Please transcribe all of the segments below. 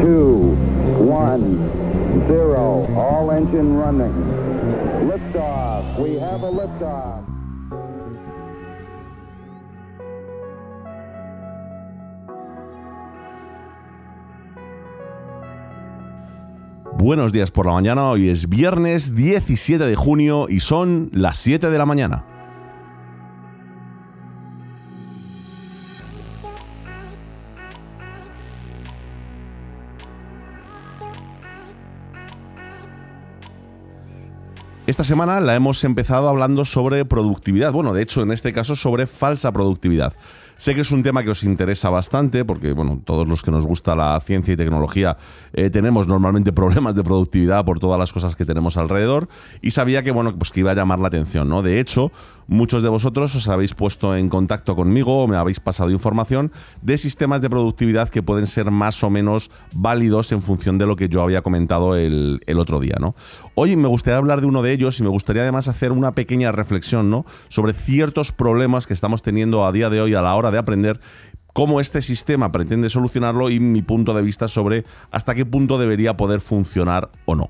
two, one, zero. All engine running. Liftoff. We have a liftoff. Buenos días por la mañana, hoy es viernes 17 de junio y son las 7 de la mañana. Esta semana la hemos empezado hablando sobre productividad, bueno, de hecho en este caso sobre falsa productividad. Sé que es un tema que os interesa bastante porque, bueno, todos los que nos gusta la ciencia y tecnología eh, tenemos normalmente problemas de productividad por todas las cosas que tenemos alrededor y sabía que, bueno, pues que iba a llamar la atención, ¿no? De hecho, muchos de vosotros os habéis puesto en contacto conmigo o me habéis pasado información de sistemas de productividad que pueden ser más o menos válidos en función de lo que yo había comentado el, el otro día, ¿no? Hoy me gustaría hablar de uno de ellos y me gustaría además hacer una pequeña reflexión, ¿no? Sobre ciertos problemas que estamos teniendo a día de hoy a la hora de aprender cómo este sistema pretende solucionarlo y mi punto de vista sobre hasta qué punto debería poder funcionar o no.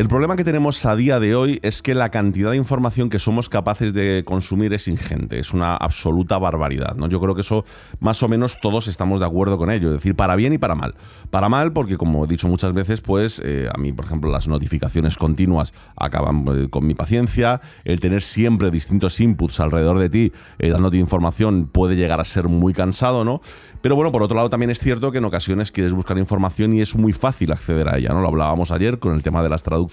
El problema que tenemos a día de hoy es que la cantidad de información que somos capaces de consumir es ingente, es una absoluta barbaridad. ¿no? Yo creo que eso más o menos todos estamos de acuerdo con ello, es decir, para bien y para mal. Para mal porque, como he dicho muchas veces, pues eh, a mí, por ejemplo, las notificaciones continuas acaban eh, con mi paciencia, el tener siempre distintos inputs alrededor de ti eh, dándote información puede llegar a ser muy cansado, ¿no? Pero bueno, por otro lado también es cierto que en ocasiones quieres buscar información y es muy fácil acceder a ella, ¿no? Lo hablábamos ayer con el tema de las traducciones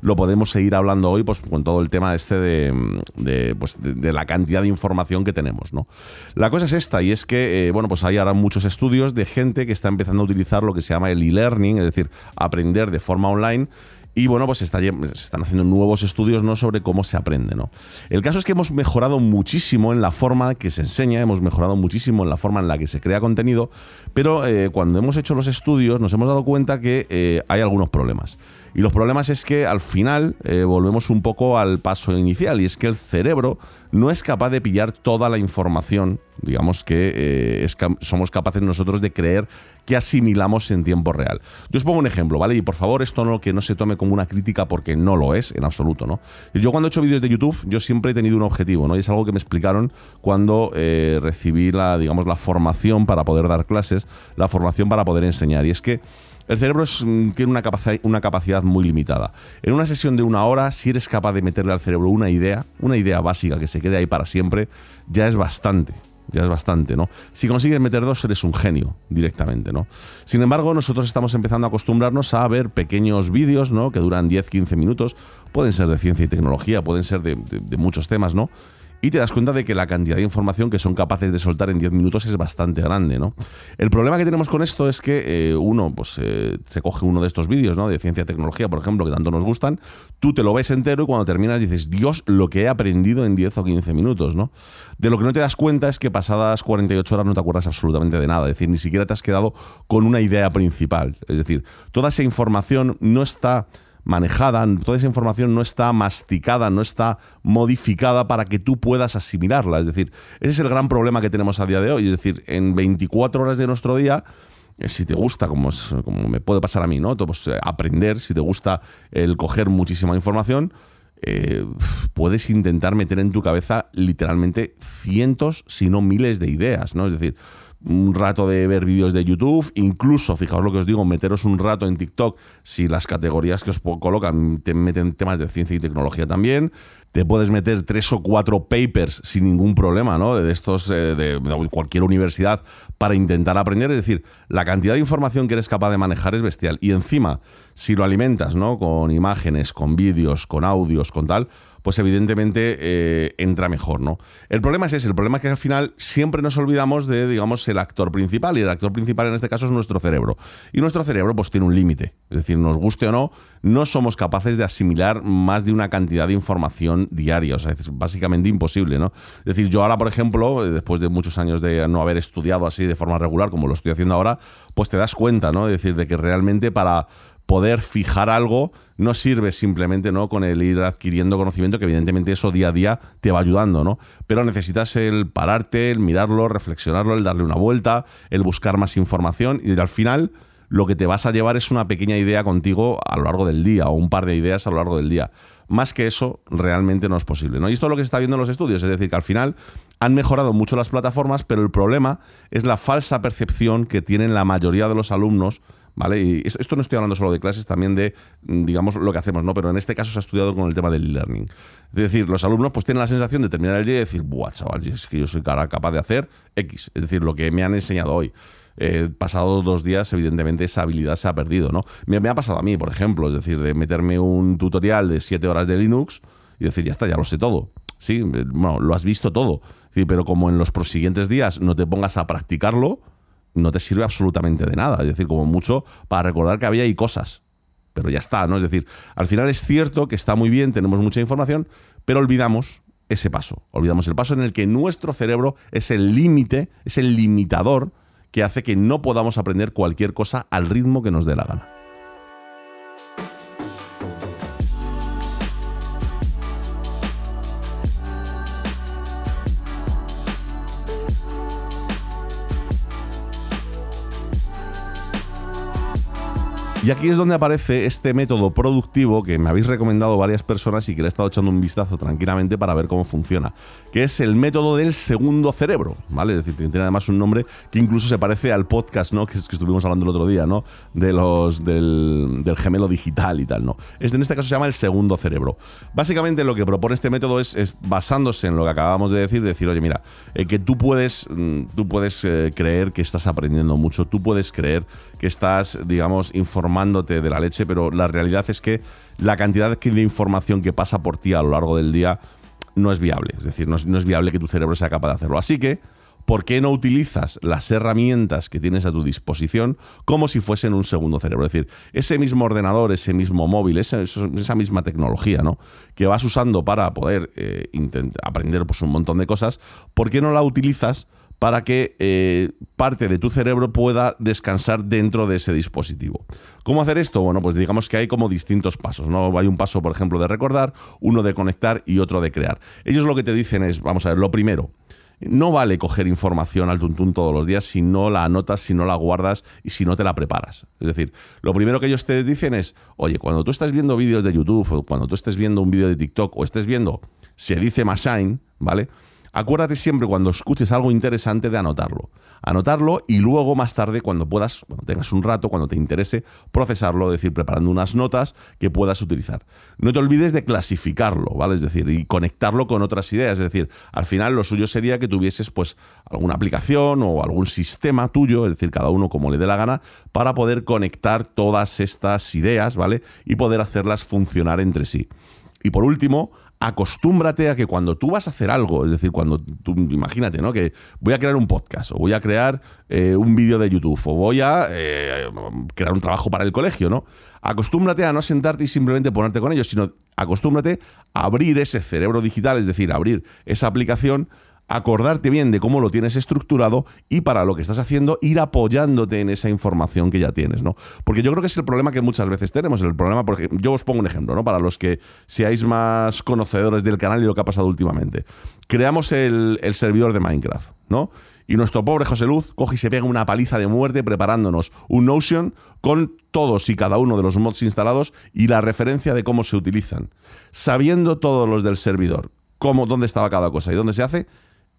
lo podemos seguir hablando hoy pues, con todo el tema este de, pues, de, la cantidad de información que tenemos. ¿no? La cosa es esta, y es que eh, bueno, pues hay ahora muchos estudios de gente que está empezando a utilizar lo que se llama el e-learning, es decir, aprender de forma online y bueno, pues se, están haciendo nuevos estudios ¿no? sobre cómo se aprende. ¿no? El caso es que hemos mejorado muchísimo en la forma que se enseña, hemos mejorado muchísimo en la forma en la que se crea contenido, pero eh, cuando hemos hecho los estudios nos hemos dado cuenta que eh, hay algunos problemas. Y los problemas es que al final eh, volvemos un poco al paso inicial y es que el cerebro no es capaz de pillar toda la información, digamos que eh, somos capaces nosotros de creer que asimilamos en tiempo real. Yo os pongo un ejemplo, ¿vale? Y por favor, esto no que no se tome como una crítica porque no lo es en absoluto, ¿no? Yo cuando he hecho vídeos de YouTube, yo siempre he tenido un objetivo, ¿no? Y es algo que me explicaron cuando eh, recibí la, digamos, la formación para poder dar clases, la formación para poder enseñar. Y es que el cerebro mm, tiene una capacidad, muy limitada. En una sesión de una hora, si eres capaz de meterle al cerebro una idea, una idea básica que se quede ahí para siempre, ya es bastante ya es bastante, ¿no? Si consigues meter dos, eres un genio directamente, ¿no? Sin embargo, nosotros estamos empezando a acostumbrarnos a ver pequeños vídeos, ¿no? Que duran 10, 15 minutos, pueden ser de ciencia y tecnología, pueden ser de muchos temas, ¿no? Y te das cuenta de que la cantidad de información que son capaces de soltar en 10 minutos es bastante grande, ¿no? El problema que tenemos con esto es que eh, uno, pues eh, se coge uno de estos vídeos, ¿no? De ciencia y tecnología, por ejemplo, que tanto nos gustan, tú te lo ves entero y cuando terminas dices, Dios, lo que he aprendido en 10 o 15 minutos, ¿no? De lo que no te das cuenta es que pasadas 48 horas no te acuerdas absolutamente de nada, es decir, ni siquiera te has quedado con una idea principal, es decir, toda esa información no está manejada, toda esa información no está masticada, no está modificada para que tú puedas asimilarla. Es decir, ese es el gran problema que tenemos a día de hoy. Es decir, en 24 horas de nuestro día, eh, si te gusta, como, como me puede pasar a mí, ¿no? Pues, eh, aprender, si te gusta el coger muchísima información, eh, puedes intentar meter en tu cabeza literalmente cientos, si no miles de ideas, ¿no? Es decir, un rato de ver vídeos de YouTube, incluso, fijaos lo que os digo, meteros un rato en TikTok si las categorías que os colocan te meten temas de ciencia y tecnología también. Te puedes meter tres o cuatro papers sin ningún problema, ¿no? De estos, eh, de, cualquier universidad para intentar aprender. Es decir, la cantidad de información que eres capaz de manejar es bestial. Y encima, si lo alimentas, ¿no? Con imágenes, con vídeos, con audios, con tal, pues evidentemente eh, entra mejor, ¿no? El problema es ese, el problema es que al final siempre nos olvidamos de, digamos, el actor principal, y el actor principal en este caso es nuestro cerebro. Y nuestro cerebro pues tiene un límite, es decir, nos guste o no, no somos capaces de asimilar más de una cantidad de información diaria, o sea, es básicamente imposible, ¿no? Es decir, yo ahora, por ejemplo, después de muchos años de no haber estudiado así de forma regular como lo estoy haciendo ahora, pues te das cuenta, ¿no? Es decir, de que realmente para poder fijar algo no sirve simplemente ¿no? con el ir adquiriendo conocimiento, que evidentemente eso día a día te va ayudando, ¿no? Pero necesitas el pararte, el mirarlo, reflexionarlo, el darle una vuelta, el buscar más información y al final lo que te vas a llevar es una pequeña idea contigo a lo largo del día o un par de ideas a lo largo del día. Más que eso, realmente no es posible. ¿no? Y esto es lo que se está viendo en los estudios, es decir, que al final han mejorado mucho las plataformas, pero el problema es la falsa percepción que tienen la mayoría de los alumnos ¿vale? Y esto no estoy hablando solo de clases, también de, mm, digamos, lo que hacemos, ¿no? Pero en este caso se ha estudiado con el tema del e-learning. Es decir, los alumnos pues tienen la sensación de terminar el día y decir, buah, chaval, es que yo soy capaz de hacer X, es decir, lo que me han enseñado hoy. Eh, pasado dos días, evidentemente, esa habilidad se ha perdido, ¿no? Me, ha pasado a mí, por ejemplo, es decir, de meterme un tutorial de siete horas de Linux y decir, ya está, ya lo sé todo. Sí, bueno, lo has visto todo. Sí, pero como en los prosiguientes días no te pongas a practicarlo, no te sirve absolutamente de nada. Es decir, como mucho para recordar que había ahí cosas. Pero ya está, ¿no? Es decir, al final es cierto que está muy bien, tenemos mucha información, pero olvidamos ese paso. Olvidamos el paso en el que nuestro cerebro es el límite, es el limitador que hace que no podamos aprender cualquier cosa al ritmo que nos dé la gana. Y aquí es donde aparece este método productivo que me habéis recomendado varias personas y que le he estado echando un vistazo tranquilamente para ver cómo funciona, que es el método del segundo cerebro, ¿vale? Es decir, tiene además un nombre que incluso se parece al podcast, ¿no? Que, que estuvimos hablando el otro día, ¿no? De los del, gemelo digital y tal, ¿no? Este, en este caso se llama el segundo cerebro. Básicamente lo que propone este método es, basándose en lo que acabamos de decir, decir, oye, mira, eh, que tú puedes, mm, tú puedes eh, creer que estás aprendiendo mucho, tú puedes creer que estás, digamos, informando de la leche, pero la realidad es que la cantidad de información que pasa por ti a lo largo del día no es viable. Es decir, no es, viable que tu cerebro sea capaz de hacerlo. Así que, ¿por qué no utilizas las herramientas que tienes a tu disposición como si fuesen un segundo cerebro? Es decir, ese mismo ordenador, ese mismo móvil, esa, misma tecnología ¿no? que vas usando para poder eh, aprender pues, un montón de cosas, ¿por qué no la utilizas? Para que eh, parte de tu cerebro pueda descansar dentro de ese dispositivo. ¿Cómo hacer esto? Bueno, pues digamos que hay como distintos pasos, ¿no? Hay un paso, por ejemplo, de recordar, uno de conectar y otro de crear. Ellos lo que te dicen es, vamos a ver, lo primero, no vale coger información al tuntún todos los días si no la anotas, si no la guardas y si no te la preparas. Es decir, lo primero que ellos te dicen es, oye, cuando tú estás viendo vídeos de YouTube o cuando tú estés viendo un vídeo de TikTok o estés viendo, se dice Machine, ¿vale? Acuérdate siempre cuando escuches algo interesante de anotarlo. Anotarlo y luego más tarde, cuando puedas, cuando tengas un rato, cuando te interese, procesarlo, es decir, preparando unas notas que puedas utilizar. No te olvides de clasificarlo, ¿vale? Es decir, y conectarlo con otras ideas. Es decir, al final lo suyo sería que tuvieses pues alguna aplicación o algún sistema tuyo, es decir, cada uno como le dé la gana, para poder conectar todas estas ideas, ¿vale? Y poder hacerlas funcionar entre sí. Y por último, acostúmbrate a que cuando tú vas a hacer algo, es decir, cuando tú, imagínate, ¿no? Que voy a crear un podcast, o voy a crear eh, un vídeo de YouTube, o voy a eh, crear un trabajo para el colegio, ¿no? Acostúmbrate a no sentarte y simplemente ponerte con ellos, sino acostúmbrate a abrir ese cerebro digital, es decir, abrir esa aplicación acordarte bien de cómo lo tienes estructurado y para lo que estás haciendo ir apoyándote en esa información que ya tienes, ¿no? Porque yo creo que es el problema que muchas veces tenemos, el problema, porque yo os pongo un ejemplo, ¿no? Para los que seáis más conocedores del canal y lo que ha pasado últimamente. Creamos el, el servidor de Minecraft, ¿no? Y nuestro pobre José Luz coge y se pega una paliza de muerte preparándonos un Notion con todos y cada uno de los mods instalados y la referencia de cómo se utilizan. Sabiendo todos los del servidor, cómo, dónde estaba cada cosa y dónde se hace,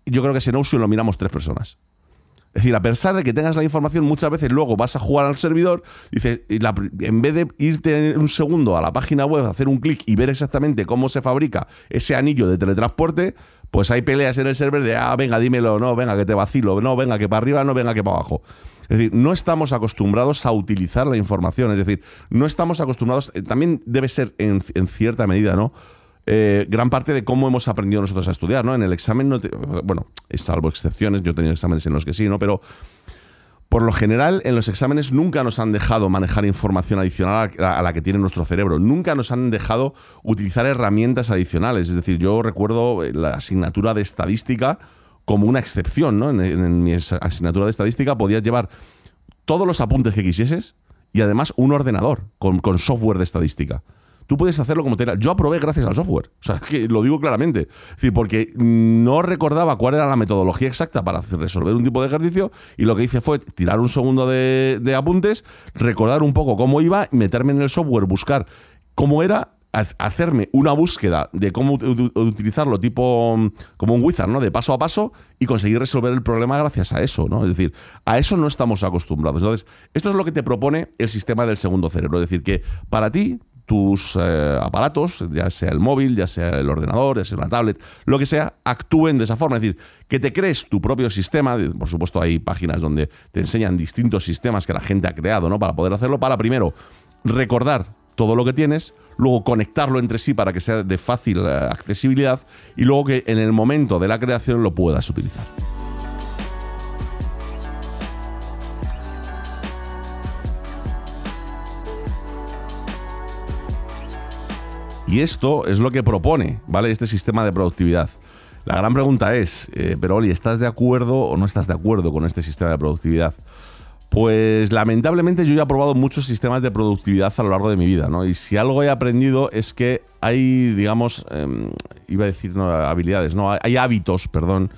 yo creo que ese Notion lo miramos tres personas. Es decir, a pesar de que tengas la información, muchas veces luego vas a jugar al servidor, dices, en vez de irte un segundo a la página web, hacer un clic y ver exactamente cómo se fabrica ese anillo de teletransporte, pues hay peleas en el server de, ah, venga, dímelo, no, venga, que te vacilo, no, venga, que para arriba, no, venga, que para abajo. Es decir, no estamos acostumbrados a utilizar la información, es decir, no estamos acostumbrados, eh, también debe ser en, en cierta medida, ¿no? Eh, gran parte de cómo hemos aprendido nosotros a estudiar, ¿no? En el examen, no bueno, salvo excepciones, yo he tenido exámenes en los que sí, ¿no? Pero por lo general, en los exámenes nunca nos han dejado manejar información adicional a la que tiene nuestro cerebro. Nunca nos han dejado utilizar herramientas adicionales. Es decir, yo recuerdo la asignatura de estadística como una excepción, ¿no? En, mi asignatura de estadística podías llevar todos los apuntes que quisieses y además un ordenador con software de estadística. Tú puedes hacerlo como te Yo aprobé gracias al software. O sea, que lo digo claramente. Es decir, porque no recordaba cuál era la metodología exacta para resolver un tipo de ejercicio y lo que hice fue tirar un segundo de, de apuntes, recordar un poco cómo iba, meterme en el software, buscar cómo era hacerme una búsqueda de cómo utilizarlo tipo mm, como un wizard, ¿no? De paso a paso y conseguir resolver el problema gracias a eso, ¿no? Es decir, a eso no estamos acostumbrados. Entonces, esto es lo que te propone el sistema del segundo cerebro. Es decir, que para ti tus eh, aparatos, ya sea el móvil, ya sea el ordenador, ya sea una tablet, lo que sea, actúen de esa forma. Es decir, que te crees tu propio sistema. Por supuesto, hay páginas donde te enseñan distintos sistemas que la gente ha creado, ¿no? Para poder hacerlo, para primero recordar todo lo que tienes, luego conectarlo entre sí para que sea de fácil eh, accesibilidad y luego que en el momento de la creación lo puedas utilizar. Y esto es lo que propone, ¿vale? Este sistema de productividad. La gran pregunta es, eh, pero Oli, ¿estás de acuerdo o no estás de acuerdo con este sistema de productividad? Pues lamentablemente yo ya he probado muchos sistemas de productividad a lo largo de mi vida, ¿no? Y si algo he aprendido es que hay, digamos, em, iba a decir no, habilidades, no, hay hábitos, perdón,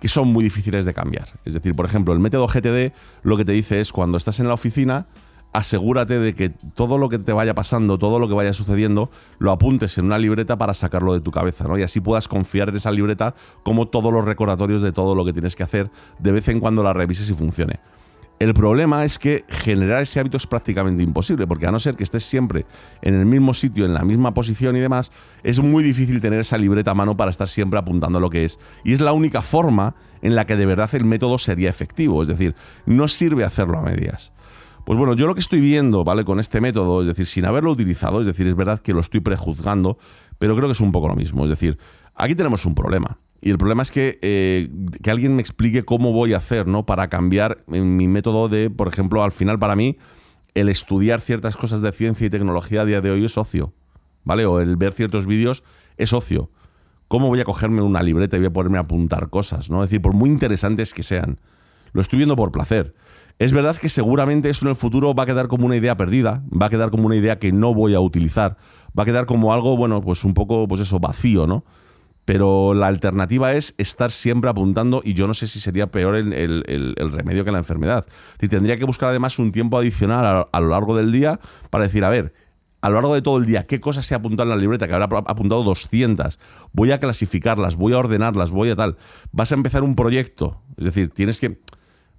que son muy difíciles de cambiar. Es decir, por ejemplo, el método GTD lo que te dice es cuando estás en la oficina, asegúrate de que todo lo que te vaya pasando, todo lo que vaya sucediendo, lo apuntes en una libreta para sacarlo de tu cabeza, ¿no? Y así puedas confiar en esa libreta como todos los recordatorios de todo lo que tienes que hacer, de vez en cuando la revises y funcione. El problema es que generar ese hábito es prácticamente imposible, porque a no ser que estés siempre en el mismo sitio, en la misma posición y demás, es muy difícil tener esa libreta a mano para estar siempre apuntando lo que es. Y es la única forma en la que de verdad el método sería efectivo, es decir, no sirve hacerlo a medias. Pues bueno, yo lo que estoy viendo, ¿vale? Con este método, es decir, sin haberlo utilizado, es decir, es verdad que lo estoy prejuzgando, pero creo que es un poco lo mismo. Es decir, aquí tenemos un problema. Y el problema es que, eh, que alguien me explique cómo voy a hacer, ¿no? Para cambiar mi método de, por ejemplo, al final para mí, el estudiar ciertas cosas de ciencia y tecnología a día de hoy es ocio, ¿vale? O el ver ciertos vídeos es ocio. ¿Cómo voy a cogerme una libreta y voy a ponerme a apuntar cosas, ¿no? Es decir, por muy interesantes que sean. Lo estoy viendo por placer. Es verdad que seguramente eso en el futuro va a quedar como una idea perdida, va a quedar como una idea que no voy a utilizar, va a quedar como algo, bueno, pues un poco, pues eso, vacío, ¿no? pero la alternativa es estar siempre apuntando y yo no sé si sería peor el, remedio que la enfermedad. Y tendría que buscar además un tiempo adicional a, lo largo del día para decir, a ver, a lo largo de todo el día, ¿qué cosas se apuntado en la libreta? Que habrá apuntado 200. Voy a clasificarlas, voy a ordenarlas, voy a tal. Vas a empezar un proyecto. Es decir, tienes que...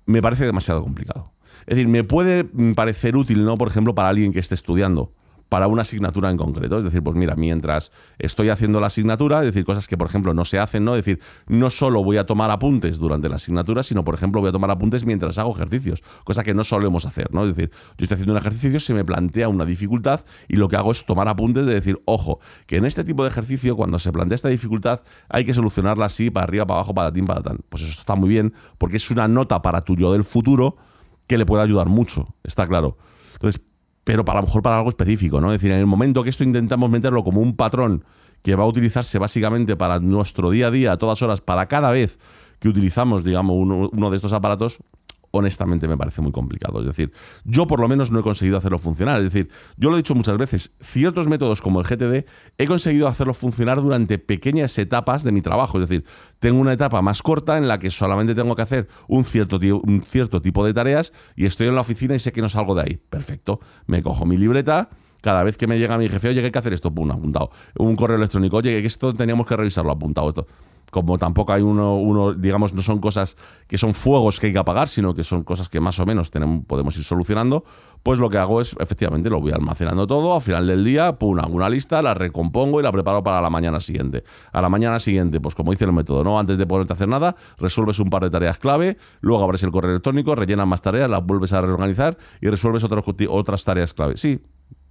Me parece demasiado complicado. Es decir, me puede parecer útil, ¿no? Por ejemplo, para alguien que esté estudiando para una asignatura en concreto. Es decir, pues mira, mientras estoy haciendo la asignatura, es decir, cosas que, por ejemplo, no se hacen, ¿no? Es decir, no solo voy a tomar apuntes durante la asignatura, sino, por ejemplo, voy a tomar apuntes mientras hago ejercicios, cosa que no solemos hacer, ¿no? Es decir, yo estoy haciendo un ejercicio, se me plantea una dificultad y lo que hago es tomar apuntes de decir, ojo, que en este tipo de ejercicio, cuando se plantea esta dificultad, hay que solucionarla así, para arriba, para abajo, para ti, para tan. Pues eso está muy bien, porque es una nota para tu yo del futuro que le puede ayudar mucho, está claro. Entonces, pero para, a lo mejor para algo específico, ¿no? Es decir, en el momento que esto intentamos meterlo como un patrón que va a utilizarse básicamente para nuestro día a día, a todas horas, para cada vez que utilizamos, digamos, uno de estos aparatos, honestamente me parece muy complicado. Es decir, yo por lo menos no he conseguido hacerlo funcionar. Es decir, yo lo he dicho muchas veces, ciertos métodos como el GTD he conseguido hacerlo funcionar durante pequeñas etapas de mi trabajo. Es decir, tengo una etapa más corta en la que solamente tengo que hacer un cierto, un cierto tipo de tareas y estoy en la oficina y sé que no salgo de ahí. Perfecto. Me cojo mi libreta cada vez que me llega mi jefe, oye, hay que hacer esto, pum, apuntado. Un correo electrónico, oye, que esto teníamos que revisarlo, apuntado. Esto como tampoco hay uno, uno, digamos, no son cosas que son fuegos que hay que apagar, sino que son cosas que más o menos tenemos, podemos ir solucionando, pues lo que hago es, efectivamente, lo voy almacenando todo, al final del día, pum, hago una lista, la recompongo y la preparo para la mañana siguiente. A la mañana siguiente, pues como dice el método, ¿no? Antes de ponerte a hacer nada, resuelves un par de tareas clave, luego abres el correo electrónico, rellenas más tareas, las vuelves a reorganizar y resuelves otras, otras tareas clave. Sí,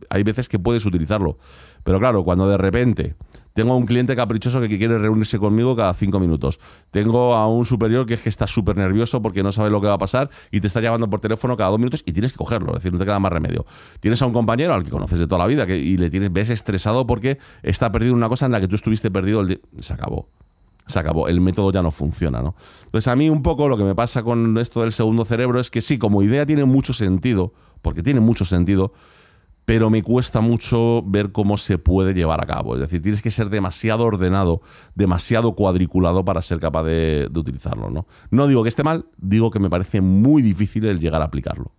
hay veces que puedes utilizarlo. Pero claro, cuando de repente tengo a un cliente caprichoso que quiere reunirse conmigo cada cinco minutos. Tengo a un superior que es que está súper nervioso porque no sabe lo que va a pasar y te está llamando por teléfono cada dos minutos y tienes que cogerlo, es decir, no te queda más remedio. Tienes a un compañero al que conoces de toda la vida y le tienes, ves estresado porque está perdido una cosa en la que tú estuviste perdido el Se acabó se acabó, el método ya no funciona, ¿no? Entonces a mí un poco lo que me pasa con esto del segundo cerebro es que sí, como idea tiene mucho sentido, porque tiene mucho sentido, pero me cuesta mucho ver cómo se puede llevar a cabo. Es decir, tienes que ser demasiado ordenado, demasiado cuadriculado para ser capaz de, de utilizarlo. ¿no? no digo que esté mal, digo que me parece muy difícil el llegar a aplicarlo.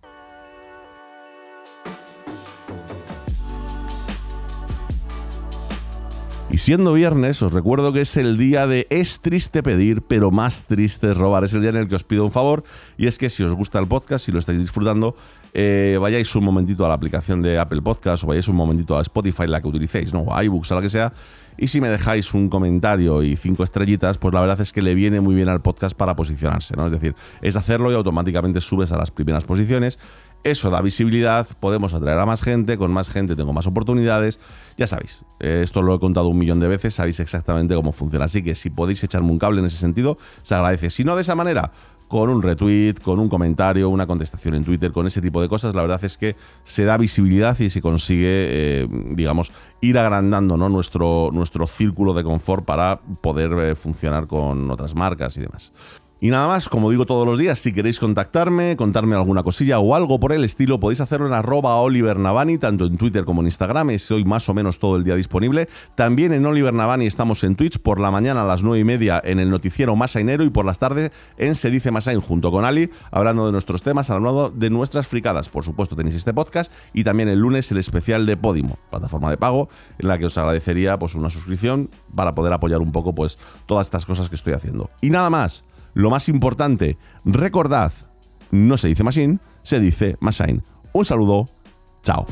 Y siendo viernes, os recuerdo que es el día de es triste pedir, pero más triste es robar. Es el día en el que os pido un favor y es que si os gusta el podcast, si lo estáis disfrutando, eh, vayáis un momentito a la aplicación de Apple Podcast o vayáis un momentito a Spotify, la que utilicéis, ¿no? o iBooks, a la que sea. Y si me dejáis un comentario y cinco estrellitas, pues la verdad es que le viene muy bien al podcast para posicionarse, ¿no? Es decir, es hacerlo y automáticamente subes a las primeras posiciones eso da visibilidad, podemos atraer a más gente, con más gente tengo más oportunidades. Ya sabéis, esto lo he contado un millón de veces, sabéis exactamente cómo funciona. Así que si podéis echarme un cable en ese sentido, se agradece. Si no de esa manera, con un retweet, con un comentario, una contestación en Twitter, con ese tipo de cosas, la verdad es que se da visibilidad y se consigue, eh, digamos, ir agrandando ¿no? nuestro, nuestro círculo de confort para poder eh, funcionar con otras marcas y demás. Y nada más, como digo todos los días, si queréis contactarme, contarme alguna cosilla o algo por el estilo, podéis hacerlo en arroba Oliver Navani, tanto en Twitter como en Instagram, estoy más o menos todo el día disponible. También en Oliver Navani estamos en Twitch por la mañana a las 9 y media en el noticiero Masainero y por las tardes en Se Dice Masain junto con Ali, hablando de nuestros temas, hablando de nuestras fricadas. Por supuesto tenéis este podcast y también el lunes el especial de Podimo, plataforma de pago, en la que os agradecería pues una suscripción para poder apoyar un poco pues todas estas cosas que estoy haciendo. Y nada más. Lo más importante, recordad, no se dice Machine, se dice Machine. Un saludo, chao.